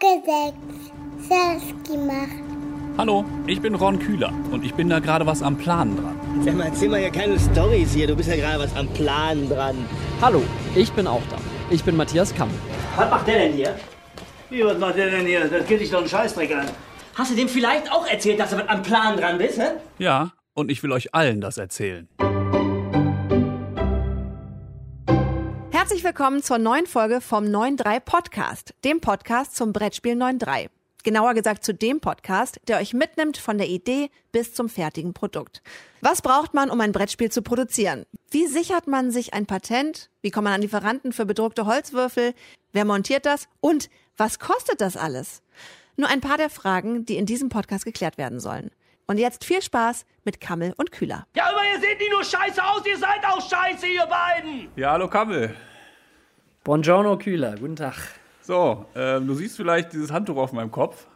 Folge 6 selbst gemacht. Hallo, ich bin Ron Kühler und ich bin da gerade was am Planen dran. Sag mal, erzähl mal ja keine Storys hier. Du bist ja gerade was am Plan dran. Hallo, ich bin auch da. Ich bin Matthias Kamm. Was macht der denn hier? Wie, was macht der denn hier? Das geht dich doch einen Scheißdreck an. Hast du dem vielleicht auch erzählt, dass du was am Plan dran bist, hä? Ja, und ich will euch allen das erzählen. Herzlich willkommen zur neuen Folge vom 9.3 Podcast, dem Podcast zum Brettspiel 9.3. Genauer gesagt zu dem Podcast, der euch mitnimmt von der Idee bis zum fertigen Produkt. Was braucht man, um ein Brettspiel zu produzieren? Wie sichert man sich ein Patent? Wie kommt man an Lieferanten für bedruckte Holzwürfel? Wer montiert das? Und was kostet das alles? Nur ein paar der Fragen, die in diesem Podcast geklärt werden sollen. Und jetzt viel Spaß mit Kammel und Kühler. Ja, aber ihr seht nicht nur scheiße aus, ihr seid auch scheiße, ihr beiden! Ja, hallo Kammel. Buongiorno Kühler, guten Tag. So, ähm, du siehst vielleicht dieses Handtuch auf meinem Kopf.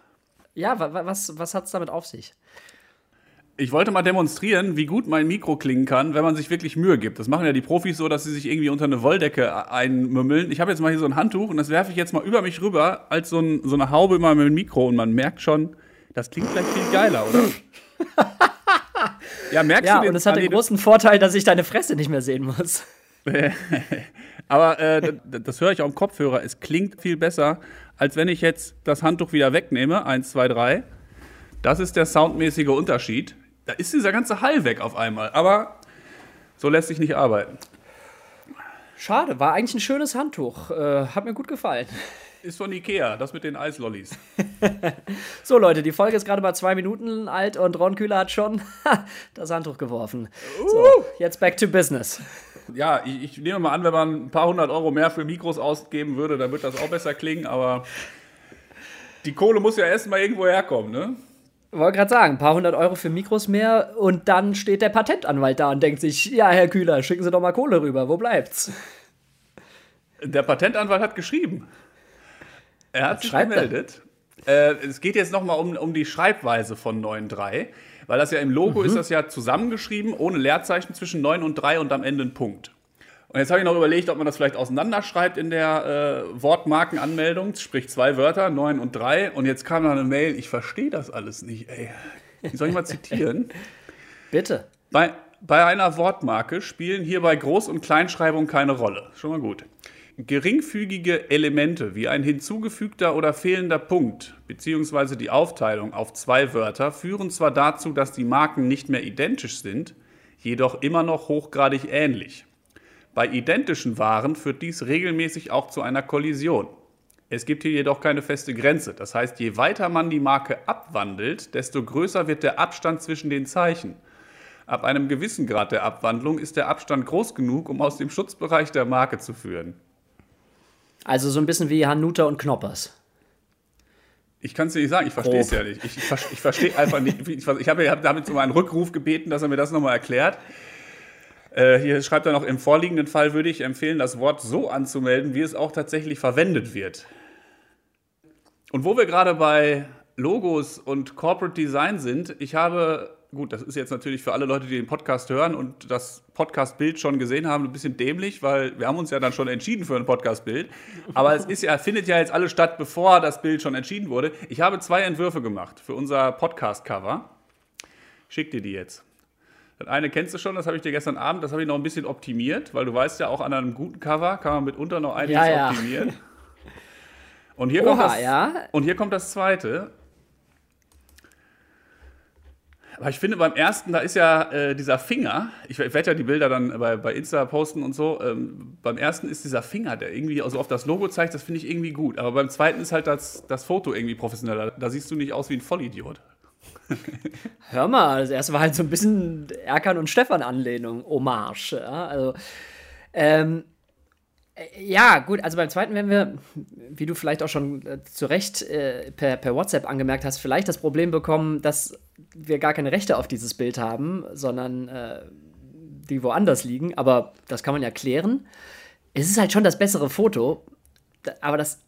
Ja, wa wa was, was hat's damit auf sich? Ich wollte mal demonstrieren, wie gut mein Mikro klingen kann, wenn man sich wirklich Mühe gibt. Das machen ja die Profis so, dass sie sich irgendwie unter eine Wolldecke einmümmeln. Ich habe jetzt mal hier so ein Handtuch und das werfe ich jetzt mal über mich rüber als so, ein, so eine Haube über mein Mikro und man merkt schon, das klingt gleich viel geiler, oder? ja, merkst Ja, du den, und es hat den großen Vorteil, dass ich deine Fresse nicht mehr sehen muss. Aber äh, das höre ich auch im Kopfhörer. Es klingt viel besser, als wenn ich jetzt das Handtuch wieder wegnehme. Eins, zwei, drei. Das ist der soundmäßige Unterschied. Da ist dieser ganze Hall weg auf einmal. Aber so lässt sich nicht arbeiten. Schade, war eigentlich ein schönes Handtuch. Äh, hat mir gut gefallen. Ist von Ikea, das mit den Eislollis. So, Leute, die Folge ist gerade mal zwei Minuten alt und Ron Kühler hat schon das Handtuch geworfen. So, jetzt back to business. Ja, ich, ich nehme mal an, wenn man ein paar hundert Euro mehr für Mikros ausgeben würde, dann wird das auch besser klingen. Aber die Kohle muss ja erst mal irgendwo herkommen, ne? Wollte gerade sagen, ein paar hundert Euro für Mikros mehr und dann steht der Patentanwalt da und denkt sich, ja, Herr Kühler, schicken Sie doch mal Kohle rüber, wo bleibt's? Der Patentanwalt hat geschrieben. Er hat sich schreibt er? gemeldet. Äh, es geht jetzt nochmal um, um die Schreibweise von 9.3, weil das ja im Logo Mhm. ist das ja zusammengeschrieben, ohne Leerzeichen zwischen 9 und 3 und am Ende ein Punkt. Und jetzt habe ich noch überlegt, ob man das vielleicht auseinanderschreibt in der äh, Wortmarkenanmeldung, sprich zwei Wörter, 9 und 3. Und jetzt kam noch eine Mail, ich verstehe das alles nicht, ey. Wie soll ich mal zitieren? Bitte. Bei, bei einer Wortmarke spielen hierbei Groß- und Kleinschreibung keine Rolle. Schon mal gut. Geringfügige Elemente wie ein hinzugefügter oder fehlender Punkt bzw. die Aufteilung auf zwei Wörter führen zwar dazu, dass die Marken nicht mehr identisch sind, jedoch immer noch hochgradig ähnlich. Bei identischen Waren führt dies regelmäßig auch zu einer Kollision. Es gibt hier jedoch keine feste Grenze. Das heißt, je weiter man die Marke abwandelt, desto größer wird der Abstand zwischen den Zeichen. Ab einem gewissen Grad der Abwandlung ist der Abstand groß genug, um aus dem Schutzbereich der Marke zu führen. Also so ein bisschen wie Hanuta und Knoppers. Ich kann es dir nicht sagen, ich verstehe es ja nicht. Ich, ich, ich verstehe einfach nicht. Ich, ich habe ja damit um einen Rückruf gebeten, dass er mir das nochmal erklärt. Äh, hier schreibt er noch, im vorliegenden Fall würde ich empfehlen, das Wort so anzumelden, wie es auch tatsächlich verwendet wird. Und wo wir gerade bei Logos und Corporate Design sind, ich habe, gut, das ist jetzt natürlich für alle Leute, die den Podcast hören und das Podcast-Bild schon gesehen haben, ein bisschen dämlich, weil wir haben uns ja dann schon entschieden für ein Podcast-Bild. Aber es ist ja, findet ja jetzt alles statt, bevor das Bild schon entschieden wurde. Ich habe zwei Entwürfe gemacht für unser Podcast-Cover. Schick dir die jetzt. Das eine kennst du schon, das habe ich dir gestern Abend, das habe ich noch ein bisschen optimiert, weil du weißt ja, auch an einem guten Cover kann man mitunter noch einiges Ja, ja. optimieren. Und hier, kommt Oha, das, ja. und hier kommt das zweite. Aber ich finde, beim ersten, da ist ja äh, dieser Finger, ich, ich werde ja die Bilder dann bei, bei Insta posten und so, ähm, beim ersten ist dieser Finger, der irgendwie also auf das Logo zeigt, das finde ich irgendwie gut. Aber beim zweiten ist halt das, das Foto irgendwie professioneller. Da siehst du nicht aus wie ein Vollidiot. Hör mal, das erste war halt so ein bisschen Erkan und Stefan Anlehnung, Hommage. Ja, also, ähm, äh, ja, gut, also beim zweiten werden wir, wie du vielleicht auch schon äh, zu Recht äh, per, per WhatsApp angemerkt hast, vielleicht das Problem bekommen, dass wir gar keine Rechte auf dieses Bild haben, sondern äh, die woanders liegen. Aber das kann man ja klären. Es ist halt schon das bessere Foto, aber das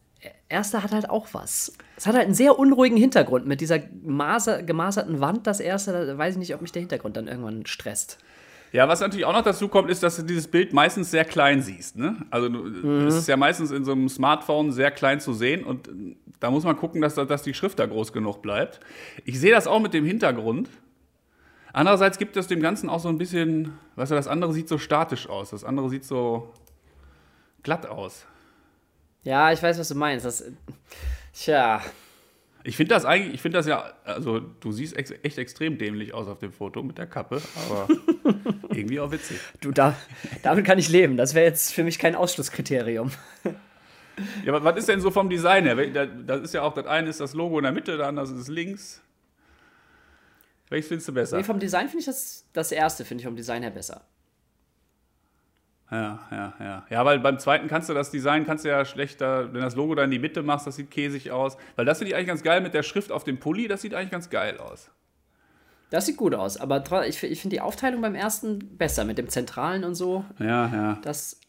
erste hat halt auch was. Es hat halt einen sehr unruhigen Hintergrund mit dieser maser, gemaserten Wand. Das erste, da weiß ich nicht, ob mich der Hintergrund dann irgendwann stresst. Ja, was natürlich auch noch dazu kommt, ist, dass du dieses Bild meistens sehr klein siehst. Ne? Also du- es ist ja meistens in so einem Smartphone sehr klein zu sehen und äh, da muss man gucken, dass, da- dass die Schrift da groß genug bleibt. Ich sehe das auch mit dem Hintergrund. Andererseits gibt es dem Ganzen auch so ein bisschen, weißt du, das andere sieht so statisch aus, das andere sieht so glatt aus. Ja, ich weiß, was du meinst. Das, tja, Ich finde das eigentlich, ich finde das ja, also du siehst ex echt extrem dämlich aus auf dem Foto mit der Kappe, aber irgendwie auch witzig. du, da, damit kann ich leben. Das wäre jetzt für mich kein Ausschlusskriterium. Ja, aber was ist denn so vom Design her? Das ist ja auch, das eine ist das Logo in der Mitte, das andere ist links. Welches findest du besser? Nee, vom Design finde ich das, das erste, finde ich vom Design her besser. Ja, ja, ja. Ja, weil beim zweiten kannst du das Design, kannst du ja schlechter, wenn das Logo da in die Mitte machst, das sieht käsig aus. Weil das finde ich eigentlich ganz geil mit der Schrift auf dem Pulli, das sieht eigentlich ganz geil aus. Das sieht gut aus, aber ich, ich finde die Aufteilung beim ersten besser mit dem Zentralen und so. Ja, ja. Das,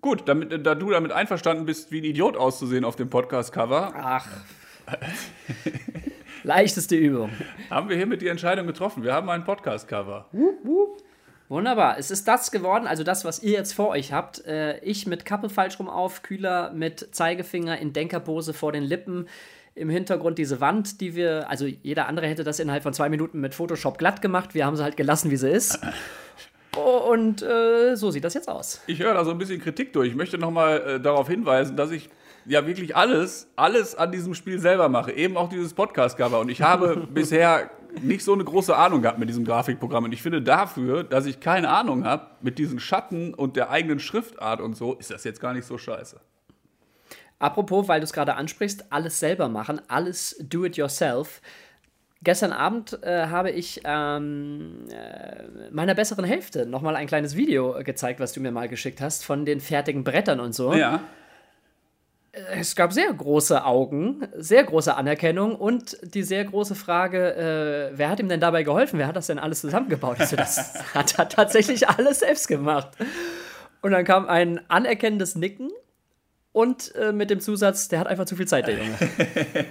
Gut, damit, da du damit einverstanden bist, wie ein Idiot auszusehen auf dem Podcast-Cover, ach. Leichteste Übung. haben wir hiermit die Entscheidung getroffen. Wir haben ein Podcast-Cover. Wunderbar. Es ist das geworden, also das, was ihr jetzt vor euch habt. Äh, ich mit Kappe falsch rum auf, Kühler mit Zeigefinger in Denkerpose vor den Lippen. Im Hintergrund diese Wand, die wir, also jeder andere hätte das innerhalb von zwei Minuten mit Photoshop glatt gemacht. Wir haben sie halt gelassen, wie sie ist. Oh, Und äh, so sieht das jetzt aus. Ich höre da so ein bisschen Kritik durch. Ich möchte nochmal äh, darauf hinweisen, dass ich ja wirklich alles, alles an diesem Spiel selber mache. Eben auch dieses Podcast-Cover. Und ich habe bisher nicht so eine große Ahnung gehabt mit diesem Grafikprogramm. Und ich finde dafür, dass ich keine Ahnung habe mit diesen Schatten und der eigenen Schriftart und so, ist das jetzt gar nicht so scheiße. Apropos, weil du es gerade ansprichst, alles selber machen, alles do it yourself. Gestern Abend äh, habe ich ähm, äh, meiner besseren Hälfte nochmal ein kleines Video äh, gezeigt, was du mir mal geschickt hast, von den fertigen Brettern und so. Ja. Es gab sehr große Augen, sehr große Anerkennung und die sehr große Frage, äh, wer hat ihm denn dabei geholfen? Wer hat das denn alles zusammengebaut? Also das hat er tatsächlich alles selbst gemacht. Und dann kam ein anerkennendes Nicken und äh, mit dem Zusatz, der hat einfach zu viel Zeit, der Junge.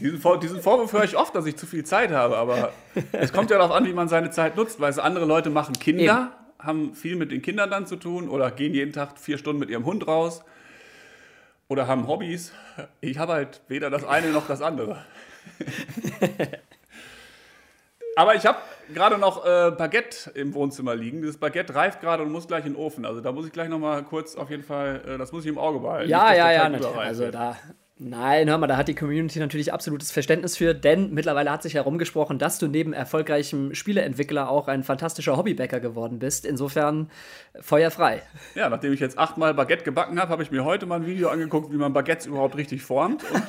Diesen, Vor diesen Vorwurf höre ich oft, dass ich zu viel Zeit habe, aber es kommt ja darauf an, wie man seine Zeit nutzt, weil es andere Leute machen Kinder, haben viel mit den Kindern dann zu tun oder gehen jeden Tag vier Stunden mit ihrem Hund raus oder haben Hobbys. Ich habe halt weder das eine noch das andere. Aber ich habe gerade noch äh, Baguette im Wohnzimmer liegen. Dieses Baguette reift gerade und muss gleich in den Ofen. Also da muss ich gleich noch mal kurz auf jeden Fall, äh, das muss ich im Auge behalten. Ja, Nicht, ja, ja, natürlich. Also da. Nein, hör mal, da hat die Community natürlich absolutes Verständnis für, denn mittlerweile hat sich herumgesprochen, dass du neben erfolgreichem Spieleentwickler auch ein fantastischer Hobbybäcker geworden bist. Insofern feuerfrei. Ja, nachdem ich jetzt achtmal Baguette gebacken habe, habe ich mir heute mal ein Video angeguckt, wie man Baguettes überhaupt richtig formt. Und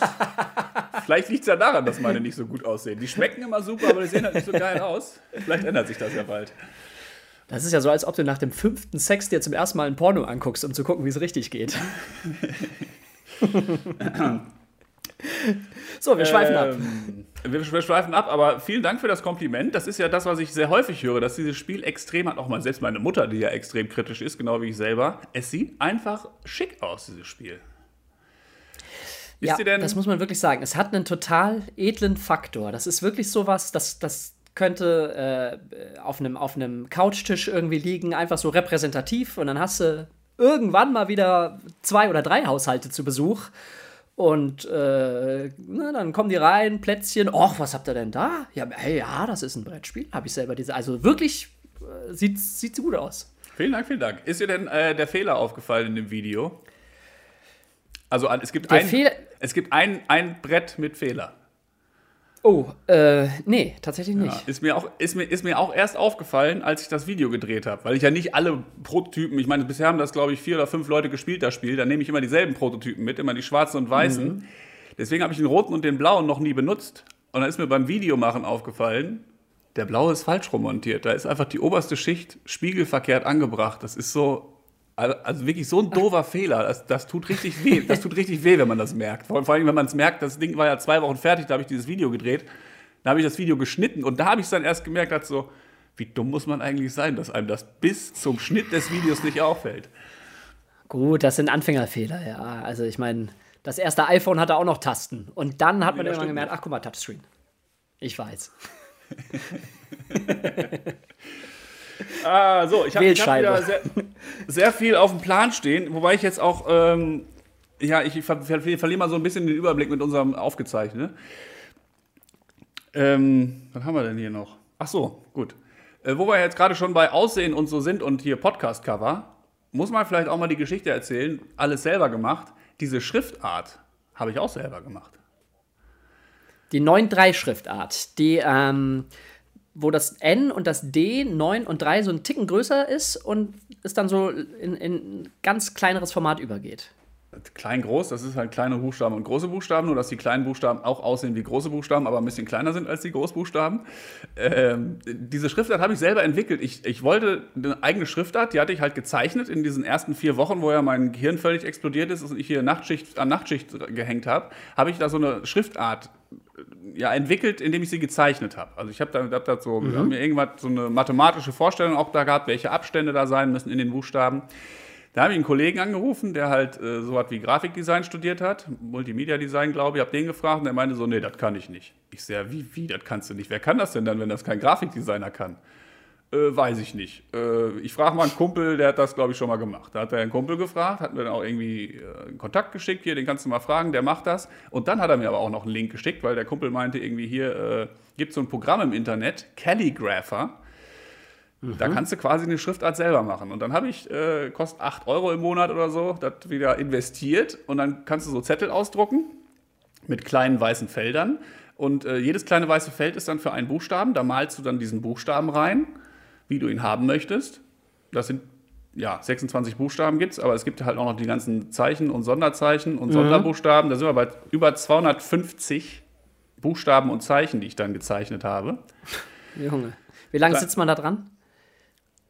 vielleicht liegt es ja daran, dass meine nicht so gut aussehen. Die schmecken immer super, aber die sehen halt nicht so geil aus. Vielleicht ändert sich das ja bald. Das ist ja so, als ob du nach dem fünften Sex dir zum ersten Mal ein Porno anguckst, um zu gucken, wie es richtig geht. so, wir schweifen ab. Ähm, Wir, wir schweifen ab, aber vielen Dank für das Kompliment. Das ist ja das, was ich sehr häufig höre, dass dieses Spiel extrem hat. Auch mal selbst meine Mutter, die ja extrem kritisch ist, genau wie ich selber. Es sieht einfach schick aus, dieses Spiel. Ist Ja, denn, das muss man wirklich sagen. Es hat einen total edlen Faktor. Das ist wirklich sowas, das, das könnte äh, auf einem auf einem Couchtisch irgendwie liegen, einfach so repräsentativ. Und dann hast du irgendwann mal wieder zwei oder drei Haushalte zu Besuch. Und äh, na, dann kommen die rein, Plätzchen. Och, was habt ihr denn da? Ja, hey, ja, das ist ein Brettspiel. Habe ich selber diese. Also wirklich äh, sieht, sieht gut aus. Vielen Dank, vielen Dank. Ist dir denn äh, der Fehler aufgefallen in dem Video? Also es gibt, Der ein, Fehler- es gibt ein, ein Brett mit Fehler. Oh, äh, nee, tatsächlich nicht. Ja, ist, mir auch, ist, mir, ist mir auch erst aufgefallen, als ich das Video gedreht habe. Weil ich ja nicht alle Prototypen, ich meine, bisher haben das, glaube ich, vier oder fünf Leute gespielt, das Spiel. Dann nehme ich immer dieselben Prototypen mit, immer die schwarzen und weißen. Mhm. Deswegen habe ich den roten und den blauen noch nie benutzt. Und dann ist mir beim Videomachen aufgefallen, der blaue ist falsch remontiert. Da ist einfach die oberste Schicht spiegelverkehrt angebracht. Das ist so, also wirklich so ein doofer Fehler. Das, das tut richtig weh. Das tut richtig weh, wenn man das merkt. Vor, vor allem, wenn man es merkt, das Ding war ja zwei Wochen fertig, da habe ich dieses Video gedreht. Da habe ich das Video geschnitten und da habe ich es dann erst gemerkt, dass so, wie dumm muss man eigentlich sein, dass einem das bis zum Schnitt des Videos nicht auffällt. Gut, das sind Anfängerfehler, ja. Also ich meine, das erste iPhone hatte auch noch Tasten. Und dann hat man das irgendwann gemerkt, ach guck mal, Touchscreen. Ich weiß. ah, so, ich habe hab wieder sehr, sehr viel auf dem Plan stehen, wobei ich jetzt auch, ähm, ja, ich ver ver verliere mal so ein bisschen den Überblick mit unserem Aufgezeichnet. Ähm, was haben wir denn hier noch? Ach so, gut. Äh, wo wir jetzt gerade schon bei Aussehen und so sind und hier Podcast-Cover, muss man vielleicht auch mal die Geschichte erzählen, alles selber gemacht. Diese Schriftart habe ich auch selber gemacht. Die 9-3-Schriftart, die, ähm, wo das N und das D, 9 und 3, so ein Ticken größer ist und es dann so in, in ein ganz kleineres Format übergeht. Klein, groß, das ist halt kleine Buchstaben und große Buchstaben, nur dass die kleinen Buchstaben auch aussehen wie große Buchstaben, aber ein bisschen kleiner sind als die Großbuchstaben. Ähm, diese Schriftart habe ich selber entwickelt. Ich, ich wollte eine eigene Schriftart, die hatte ich halt gezeichnet in diesen ersten vier Wochen, wo ja mein Gehirn völlig explodiert ist und ich hier Nachtschicht an Nachtschicht gehängt habe, habe ich da so eine Schriftart ja, entwickelt, indem ich sie gezeichnet habe. Also ich habe da, hab da so hab mir irgendwas so eine mathematische Vorstellung auch da gehabt, welche Abstände da sein müssen in den Buchstaben. Da habe ich einen Kollegen angerufen, der halt äh, so was wie Grafikdesign studiert hat, Multimedia-Design, glaube ich. Ich habe den gefragt und der meinte so, nee, das kann ich nicht. Ich sehe, wie, wie, das kannst du nicht? Wer kann das denn dann, wenn das kein Grafikdesigner kann? Äh, weiß ich nicht. Äh, ich frage mal einen Kumpel, der hat das, glaube ich, schon mal gemacht. Da hat er einen Kumpel gefragt, hat mir dann auch irgendwie äh, einen Kontakt geschickt, hier, den kannst du mal fragen, der macht das. Und dann hat er mir aber auch noch einen Link geschickt, weil der Kumpel meinte irgendwie, hier äh, gibt es so ein Programm im Internet, Calligrapher. Da kannst du quasi eine Schriftart selber machen. Und dann habe ich, äh, kostet 8 Euro im Monat oder so, das wieder investiert. Und dann kannst du so Zettel ausdrucken mit kleinen weißen Feldern. Und äh, jedes kleine weiße Feld ist dann für einen Buchstaben. Da malst du dann diesen Buchstaben rein, wie du ihn haben möchtest. Das sind, ja, 26 Buchstaben gibt es, aber es gibt halt auch noch die ganzen Zeichen und Sonderzeichen und Sonderbuchstaben. Da sind wir bei über 250 Buchstaben und Zeichen, die ich dann gezeichnet habe. Junge. Wie lange sitzt man da dran?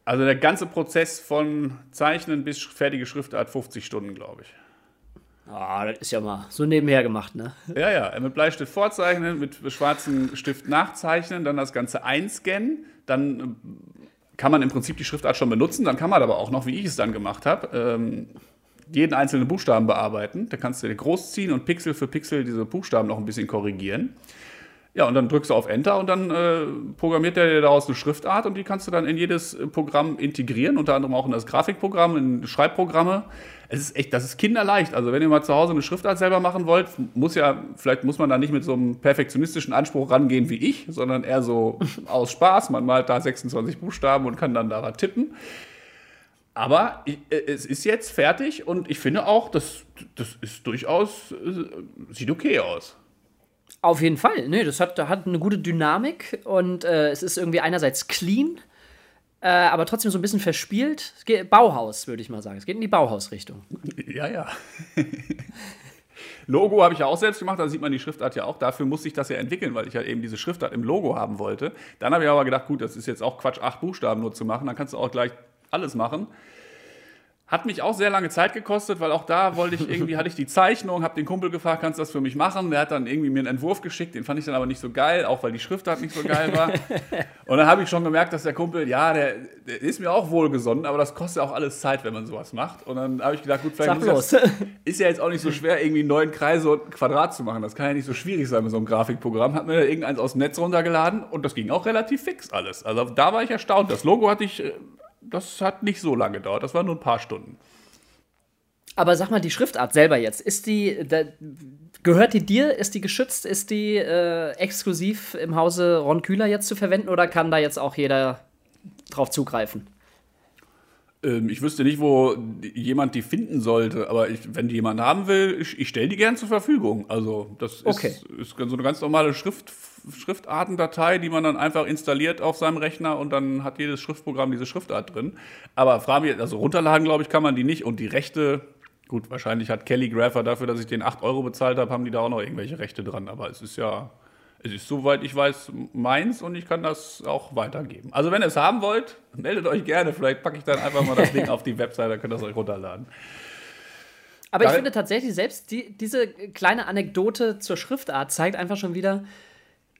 Also der ganze Prozess von Zeichnen bis fertige Schriftart 50 Stunden, glaube ich. Ah, das ist ja mal so nebenher gemacht, ne? Ja, ja, mit Bleistift vorzeichnen, mit schwarzem Stift nachzeichnen, dann das Ganze einscannen, dann äh, kann man im Prinzip die Schriftart schon benutzen, dann kann man aber auch noch, wie ich es dann gemacht habe, ähm, jeden einzelnen Buchstaben bearbeiten. Da kannst du groß ziehen und Pixel für Pixel diese Buchstaben noch ein bisschen korrigieren. Ja, und dann drückst du auf Enter und dann äh, programmiert er dir daraus eine Schriftart und die kannst du dann in jedes äh, Programm integrieren, unter anderem auch in das Grafikprogramm, in Schreibprogramme. Es ist echt, das ist kinderleicht. Also wenn ihr mal zu Hause eine Schriftart selber machen wollt, muss ja, vielleicht muss man da nicht mit so einem perfektionistischen Anspruch rangehen wie ich, sondern eher so aus Spaß. Man malt da 26 Buchstaben und kann dann daran tippen. Aber äh, es ist jetzt fertig und ich finde auch, das, das ist durchaus, äh, sieht okay aus. Auf jeden Fall. Nee, das hat, hat eine gute Dynamik und äh, es ist irgendwie einerseits clean, äh, aber trotzdem so ein bisschen verspielt. Es geht, Bauhaus, würde ich mal sagen. Es geht in die Bauhausrichtung. Ja, ja. Logo habe ich ja auch selbst gemacht, da sieht man die Schriftart ja auch. Dafür musste ich das ja entwickeln, weil ich ja eben diese Schriftart im Logo haben wollte. Dann habe ich aber gedacht, gut, das ist jetzt auch Quatsch, acht Buchstaben nur zu machen, dann kannst du auch gleich alles machen. Hat mich auch sehr lange Zeit gekostet, weil auch da wollte ich irgendwie, hatte ich die Zeichnung, habe den Kumpel gefragt, kannst du das für mich machen? Der hat dann irgendwie mir einen Entwurf geschickt, den fand ich dann aber nicht so geil, auch weil die Schriftart nicht so geil war. Und dann habe ich schon gemerkt, dass der Kumpel, ja, der, der ist mir auch wohlgesonnen, aber das kostet auch alles Zeit, wenn man sowas macht. Und dann habe ich gedacht, gut, vielleicht muss das, ist ja jetzt auch nicht so schwer, irgendwie neun Kreise und ein Quadrat zu machen. Das kann ja nicht so schwierig sein mit so einem Grafikprogramm. Hat mir da irgendeins aus dem Netz runtergeladen und das ging auch relativ fix alles. Also da war ich erstaunt. Das Logo hatte ich, äh, das hat nicht so lange gedauert, das waren nur ein paar Stunden. Aber sag mal, die Schriftart selber jetzt, ist die, da, gehört die dir? Ist die geschützt? Ist die äh, exklusiv im Hause Ron Kühler jetzt zu verwenden oder kann da jetzt auch jeder drauf zugreifen? Ähm, ich wüsste nicht, wo jemand die finden sollte, aber ich, wenn die jemand haben will, ich, ich stelle die gern zur Verfügung. Also das ist, Okay. ist so eine ganz normale Schrift, Schriftartendatei, die man dann einfach installiert auf seinem Rechner und dann hat jedes Schriftprogramm diese Schriftart drin. Aber frage mich, also runterladen, glaube ich, kann man die nicht und die Rechte, gut, wahrscheinlich hat Calligrapher dafür, dass ich den 8 Euro bezahlt habe, haben die da auch noch irgendwelche Rechte dran, aber es ist ja... Es ist, soweit ich weiß, meins und ich kann das auch weitergeben. Also, wenn ihr es haben wollt, meldet euch gerne. Vielleicht packe ich dann einfach mal das Ding auf die Webseite, dann könnt ihr es euch runterladen. Aber ich finde tatsächlich, selbst die, diese kleine Anekdote zur Schriftart zeigt einfach schon wieder,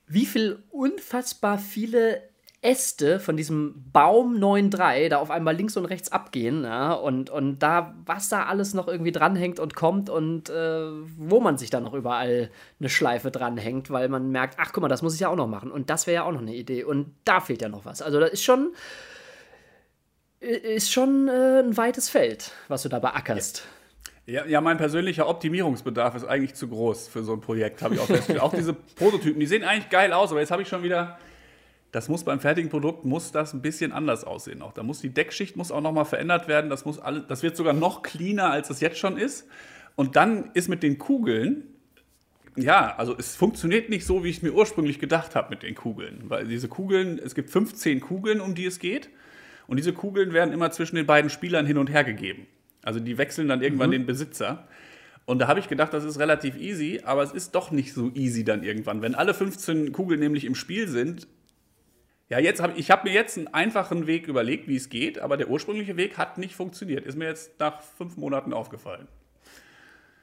wie viel unfassbar viele Äste von diesem Baum 9.3 da auf einmal links und rechts abgehen ja, und, und da, was da alles noch irgendwie dranhängt und kommt und äh, wo man sich dann noch überall eine Schleife dranhängt, weil man merkt, ach guck mal, das muss ich ja auch noch machen und das wäre ja auch noch eine Idee und da fehlt ja noch was. Also das ist schon, ist schon äh, ein weites Feld, was du da beackerst. Ja, ja, mein persönlicher Optimierungsbedarf ist eigentlich zu groß für so ein Projekt, habe ich auch festgestellt. auch diese Prototypen, die sehen eigentlich geil aus, aber jetzt habe ich schon wieder das muss beim fertigen Produkt muss das ein bisschen anders aussehen. Auch da muss die Deckschicht muss auch noch mal verändert werden. Das muss alles, das wird sogar noch cleaner als es jetzt schon ist. Und dann ist mit den Kugeln ja, also es funktioniert nicht so, wie ich es mir ursprünglich gedacht habe mit den Kugeln, weil diese Kugeln, es gibt 15 Kugeln, um die es geht, und diese Kugeln werden immer zwischen den beiden Spielern hin und her gegeben. Also die wechseln dann irgendwann mhm. den Besitzer. Und da habe ich gedacht, das ist relativ easy, aber es ist doch nicht so easy dann irgendwann. Wenn alle 15 Kugeln nämlich im Spiel sind, ja, jetzt hab, ich habe mir jetzt einen einfachen Weg überlegt, wie es geht, aber der ursprüngliche Weg hat nicht funktioniert. Ist mir jetzt nach fünf Monaten aufgefallen.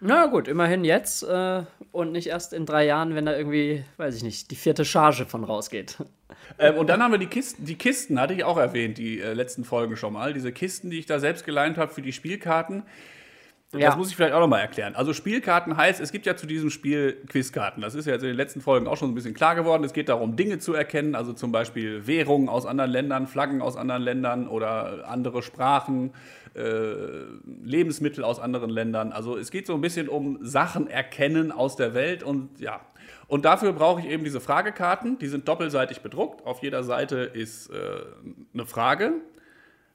Na gut, immerhin jetzt äh, und nicht erst in drei Jahren, wenn da irgendwie, weiß ich nicht, die vierte Charge von rausgeht. Ähm, und dann haben wir die Kisten, die Kisten hatte ich auch erwähnt, die äh, letzten Folgen schon mal. Diese Kisten, die ich da selbst geleint habe für die Spielkarten. Ja. Das muss ich vielleicht auch nochmal erklären. Also Spielkarten heißt, es gibt ja zu diesem Spiel Quizkarten. Das ist ja jetzt in den letzten Folgen auch schon ein bisschen klar geworden. Es geht darum, Dinge zu erkennen, also zum Beispiel Währungen aus anderen Ländern, Flaggen aus anderen Ländern oder andere Sprachen, äh, Lebensmittel aus anderen Ländern. Also es geht so ein bisschen um Sachen erkennen aus der Welt und ja. Und dafür brauche ich eben diese Fragekarten. Die sind doppelseitig bedruckt. Auf jeder Seite ist äh, eine Frage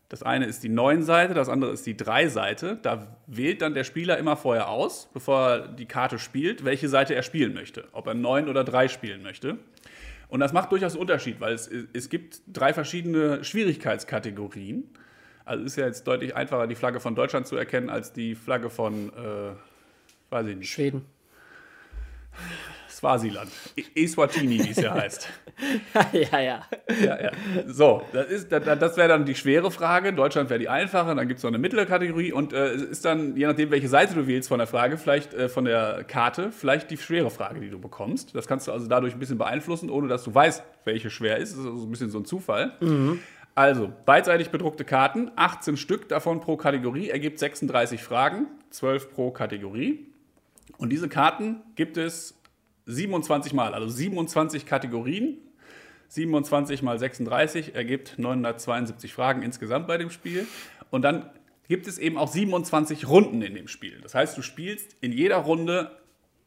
das eine ist die 9-Seite, das andere ist die 3-Seite. Da wählt dann der Spieler immer vorher aus, bevor er die Karte spielt, welche Seite er spielen möchte. Ob er 9 oder 3 spielen möchte. Und das macht durchaus einen Unterschied, weil es, es gibt drei verschiedene Schwierigkeitskategorien. Also ist ja jetzt deutlich einfacher, die Flagge von Deutschland zu erkennen, als die Flagge von, äh, weiß ich nicht. Schweden. Swasiland. Eswatini, wie es ja heißt. ja, ja. ja, ja. So, das, das, das wäre dann die schwere Frage. Deutschland wäre die einfache. Dann gibt es noch eine mittlere Kategorie. Und äh, ist dann, je nachdem, welche Seite du wählst von der Frage, vielleicht äh, von der Karte, vielleicht die schwere Frage, die du bekommst. Das kannst du also dadurch ein bisschen beeinflussen, ohne dass du weißt, welche schwer ist. Das ist also ein bisschen so ein Zufall. Mhm. Also, beidseitig bedruckte Karten, 18 Stück davon pro Kategorie, ergibt 36 Fragen, 12 pro Kategorie. Und diese Karten gibt es 27 Mal, also 27 Kategorien. 27 mal 36 ergibt 972 Fragen insgesamt bei dem Spiel. Und dann gibt es eben auch 27 Runden in dem Spiel. Das heißt, du spielst in jeder Runde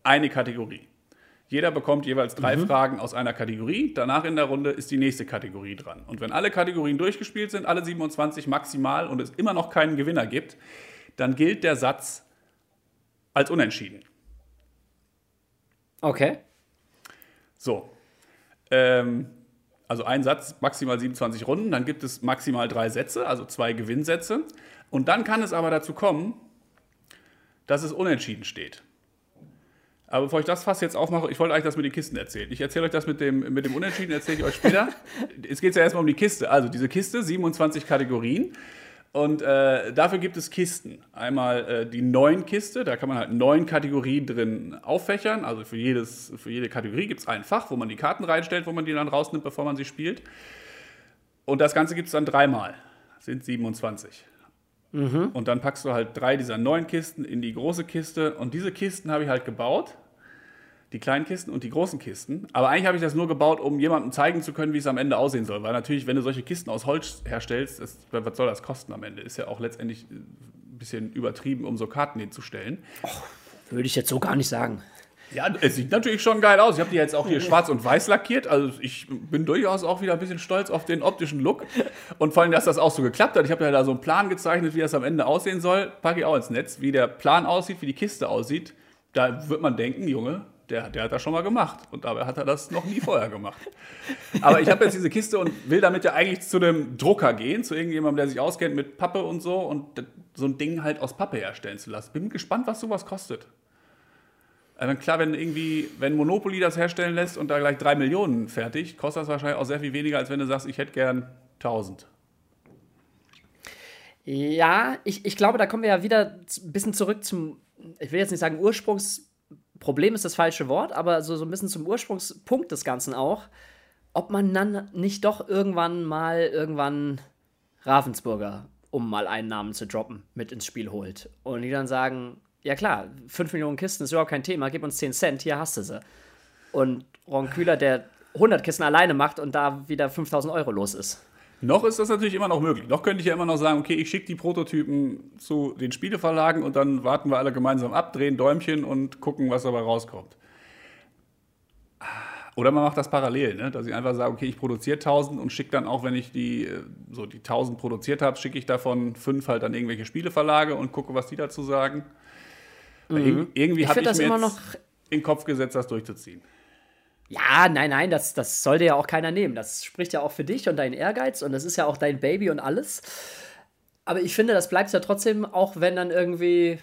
eine Kategorie. Jeder bekommt jeweils drei mhm. Fragen aus einer Kategorie. Danach in der Runde ist die nächste Kategorie dran. Und wenn alle Kategorien durchgespielt sind, alle 27 maximal und es immer noch keinen Gewinner gibt, dann gilt der Satz als unentschieden. Okay. So. Ähm, also ein Satz, maximal 27 Runden, dann gibt es maximal drei Sätze, also zwei Gewinnsätze. Und dann kann es aber dazu kommen, dass es unentschieden steht. Aber bevor ich das Fass jetzt aufmache, ich wollte eigentlich das mit den Kisten erzählen. Ich erzähle euch das mit dem, mit dem Unentschieden, erzähle ich euch später. es geht ja erstmal um die Kiste. Also diese Kiste, 27 Kategorien. Und äh, dafür gibt es Kisten. Einmal äh, die neuen Kiste, da kann man halt neun Kategorien drin auffächern. Also für, jedes, für jede Kategorie gibt es ein Fach, wo man die Karten reinstellt, wo man die dann rausnimmt, bevor man sie spielt. Und das Ganze gibt es dann dreimal. Das sind 27. Mhm. Und dann packst du halt drei dieser neuen Kisten in die große Kiste. Und diese Kisten habe ich halt gebaut die kleinen Kisten und die großen Kisten. Aber eigentlich habe ich das nur gebaut, um jemandem zeigen zu können, wie es am Ende aussehen soll. Weil natürlich, wenn du solche Kisten aus Holz herstellst, das, was soll das kosten am Ende? Ist ja auch letztendlich ein bisschen übertrieben, um so Karten hinzustellen. Oh, würde ich jetzt so gar nicht sagen. Ja, es sieht natürlich schon geil aus. Ich habe die jetzt auch hier schwarz und weiß lackiert. Also ich bin durchaus auch wieder ein bisschen stolz auf den optischen Look. Und vor allem, dass das auch so geklappt hat. Ich habe ja da so einen Plan gezeichnet, wie das am Ende aussehen soll. Packe ich auch ins Netz, wie der Plan aussieht, wie die Kiste aussieht. Da wird man denken, Junge, der, der hat das schon mal gemacht. Und dabei hat er das noch nie vorher gemacht. Aber ich habe jetzt diese Kiste und will damit ja eigentlich zu einem Drucker gehen, zu irgendjemandem, der sich auskennt mit Pappe und so und so ein Ding halt aus Pappe herstellen zu lassen. Bin gespannt, was sowas kostet. Also klar, wenn irgendwie, wenn Monopoly das herstellen lässt und da gleich drei Millionen fertig, kostet das wahrscheinlich auch sehr viel weniger, als wenn du sagst, ich hätte gern 1000. Ja, ich, ich glaube, da kommen wir ja wieder ein bisschen zurück zum, ich will jetzt nicht sagen Ursprungs- Problem ist das falsche Wort, aber so, so ein bisschen zum Ursprungspunkt des Ganzen auch. ob man dann nicht doch irgendwann mal irgendwann Ravensburger, um mal einen Namen zu droppen, mit ins Spiel holt. Und die dann sagen, ja klar, 5 Millionen Kisten ist überhaupt kein Thema, gib uns 10 Cent, hier hast du sie. Und Ron Kühler, der 100 Kisten alleine macht und da wieder 5000 Euro los ist. Noch ist das natürlich immer noch möglich. Noch könnte ich ja immer noch sagen, okay, ich schicke die Prototypen zu den Spieleverlagen und dann warten wir alle gemeinsam ab, drehen Däumchen und gucken, was dabei rauskommt. Oder man macht das parallel, ne? dass ich einfach sage, okay, ich produziere 1000 und schicke dann auch, wenn ich die äh, so die 1000 produziert habe, schicke ich davon fünf halt an irgendwelche Spieleverlage und gucke, was die dazu sagen. Mhm. Irgendwie habe ich, hab ich mir jetzt in den Kopf gesetzt, das durchzuziehen. Ja, nein, nein, das, das sollte ja auch keiner nehmen. Das spricht ja auch für dich und deinen Ehrgeiz und das ist ja auch dein Baby und alles. Aber ich finde, das bleibt ja trotzdem, auch wenn dann irgendwie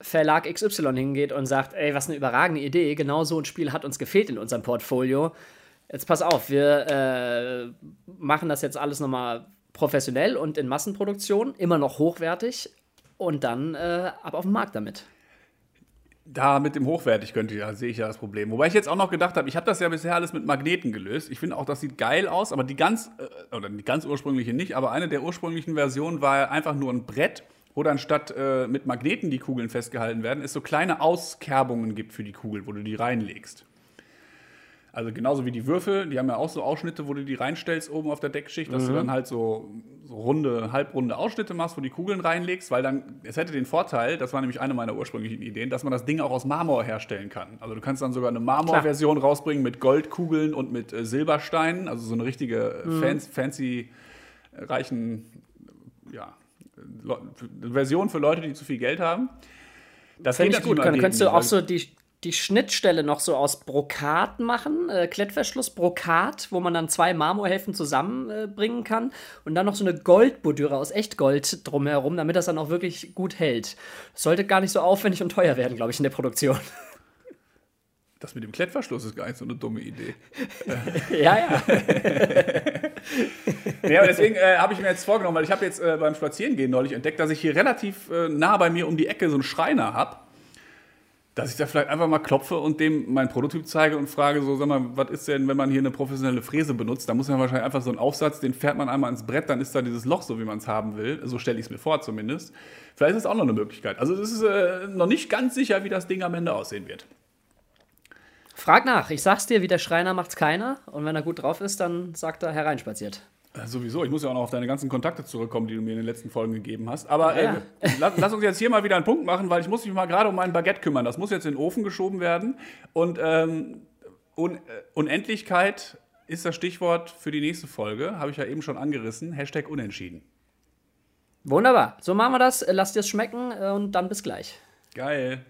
Verlag XY hingeht und sagt, ey, was eine überragende Idee, genau so ein Spiel hat uns gefehlt in unserem Portfolio. Jetzt pass auf, wir äh, machen das jetzt alles nochmal professionell und in Massenproduktion, immer noch hochwertig und dann äh, ab auf den Markt damit. Da mit dem hochwertig könnte ja, sehe ich ja das Problem. Wobei ich jetzt auch noch gedacht habe, ich habe das ja bisher alles mit Magneten gelöst. Ich finde auch, das sieht geil aus, aber die ganz, äh, oder die ganz ursprüngliche nicht, aber eine der ursprünglichen Versionen war einfach nur ein Brett wo dann statt äh, mit Magneten die Kugeln festgehalten werden, es so kleine Auskerbungen gibt für die Kugel, wo du die reinlegst. Also genauso wie die Würfel, die haben ja auch so Ausschnitte, wo du die reinstellst oben auf der Deckschicht, dass mhm. du dann halt so, so, runde, halbrunde Ausschnitte machst, wo die Kugeln reinlegst, weil dann, es hätte den Vorteil, das war nämlich eine meiner ursprünglichen Ideen, dass man das Ding auch aus Marmor herstellen kann. Also du kannst dann sogar eine Marmorversion rausbringen mit Goldkugeln und mit äh, Silbersteinen, also so eine richtige mhm. fancy, fancy reichen, ja, eine Version für Leute, die zu viel Geld haben. Das finde ich gut. Dann könntest du auch so die, die Schnittstelle noch so aus Brokat machen, äh, Klettverschluss, Brokat, wo man dann zwei Marmorhälften zusammenbringen äh, kann und dann noch so eine Goldbordüre aus Echtgold drumherum, damit das dann auch wirklich gut hält. sollte gar nicht so aufwendig und teuer werden, glaube ich, in der Produktion. Das mit dem Klettverschluss ist gar nicht so eine dumme Idee. ja, ja. ja, deswegen äh, habe ich mir jetzt vorgenommen, weil ich habe jetzt äh, beim Spazierengehen neulich entdeckt, dass ich hier relativ äh, nah bei mir um die Ecke so einen Schreiner habe, dass ich da vielleicht einfach mal klopfe und dem meinen Prototyp zeige und frage so, sag mal, was ist denn, wenn man hier eine professionelle Fräse benutzt? Da muss man wahrscheinlich einfach so einen Aufsatz, den fährt man einmal ins Brett, dann ist da dieses Loch so, wie man es haben will. So stelle ich es mir vor zumindest. Vielleicht ist das auch noch eine Möglichkeit. Also es ist äh, noch nicht ganz sicher, wie das Ding am Ende aussehen wird. Frag nach. Ich sag's dir, wie der Schreiner macht's keiner. Und wenn er gut drauf ist, dann sagt er hereinspaziert. Ja, sowieso. Ich muss ja auch noch auf deine ganzen Kontakte zurückkommen, die du mir in den letzten Folgen gegeben hast. Aber ja. äh, lass, lass, uns jetzt hier mal wieder einen Punkt machen, weil ich muss mich mal gerade um mein Baguette kümmern. Das muss jetzt in den Ofen geschoben werden. Und ähm, Un äh, Unendlichkeit ist das Stichwort für die nächste Folge. Habe ich ja eben schon angerissen. Hashtag Unentschieden. Wunderbar. So machen wir das. Lasst dir es schmecken und dann bis gleich. Geil.